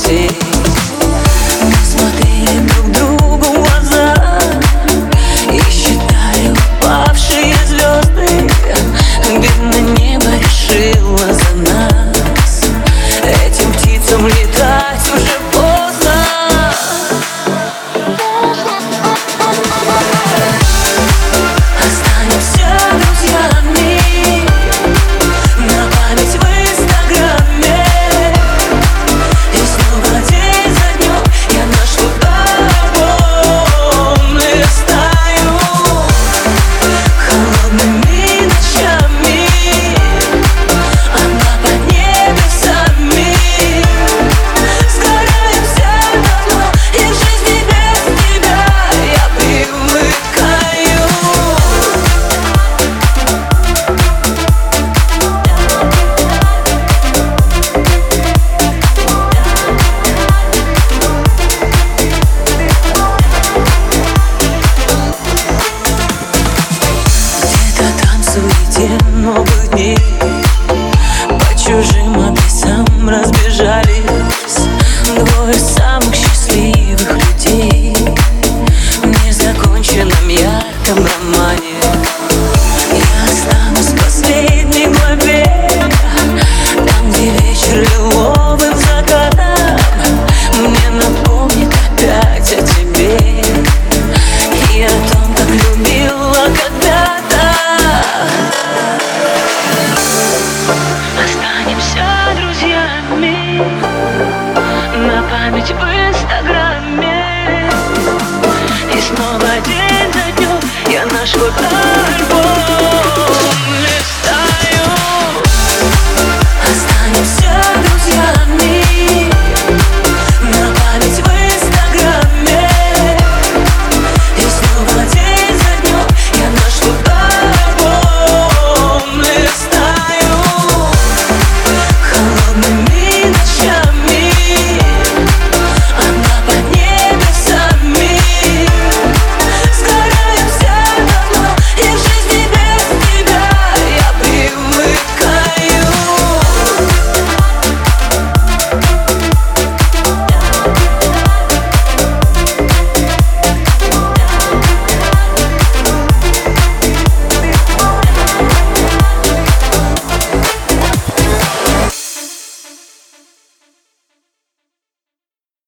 noche суете новых дней. По чужим адресам разбежались память в инстаграме. И снова день за днем я наш выход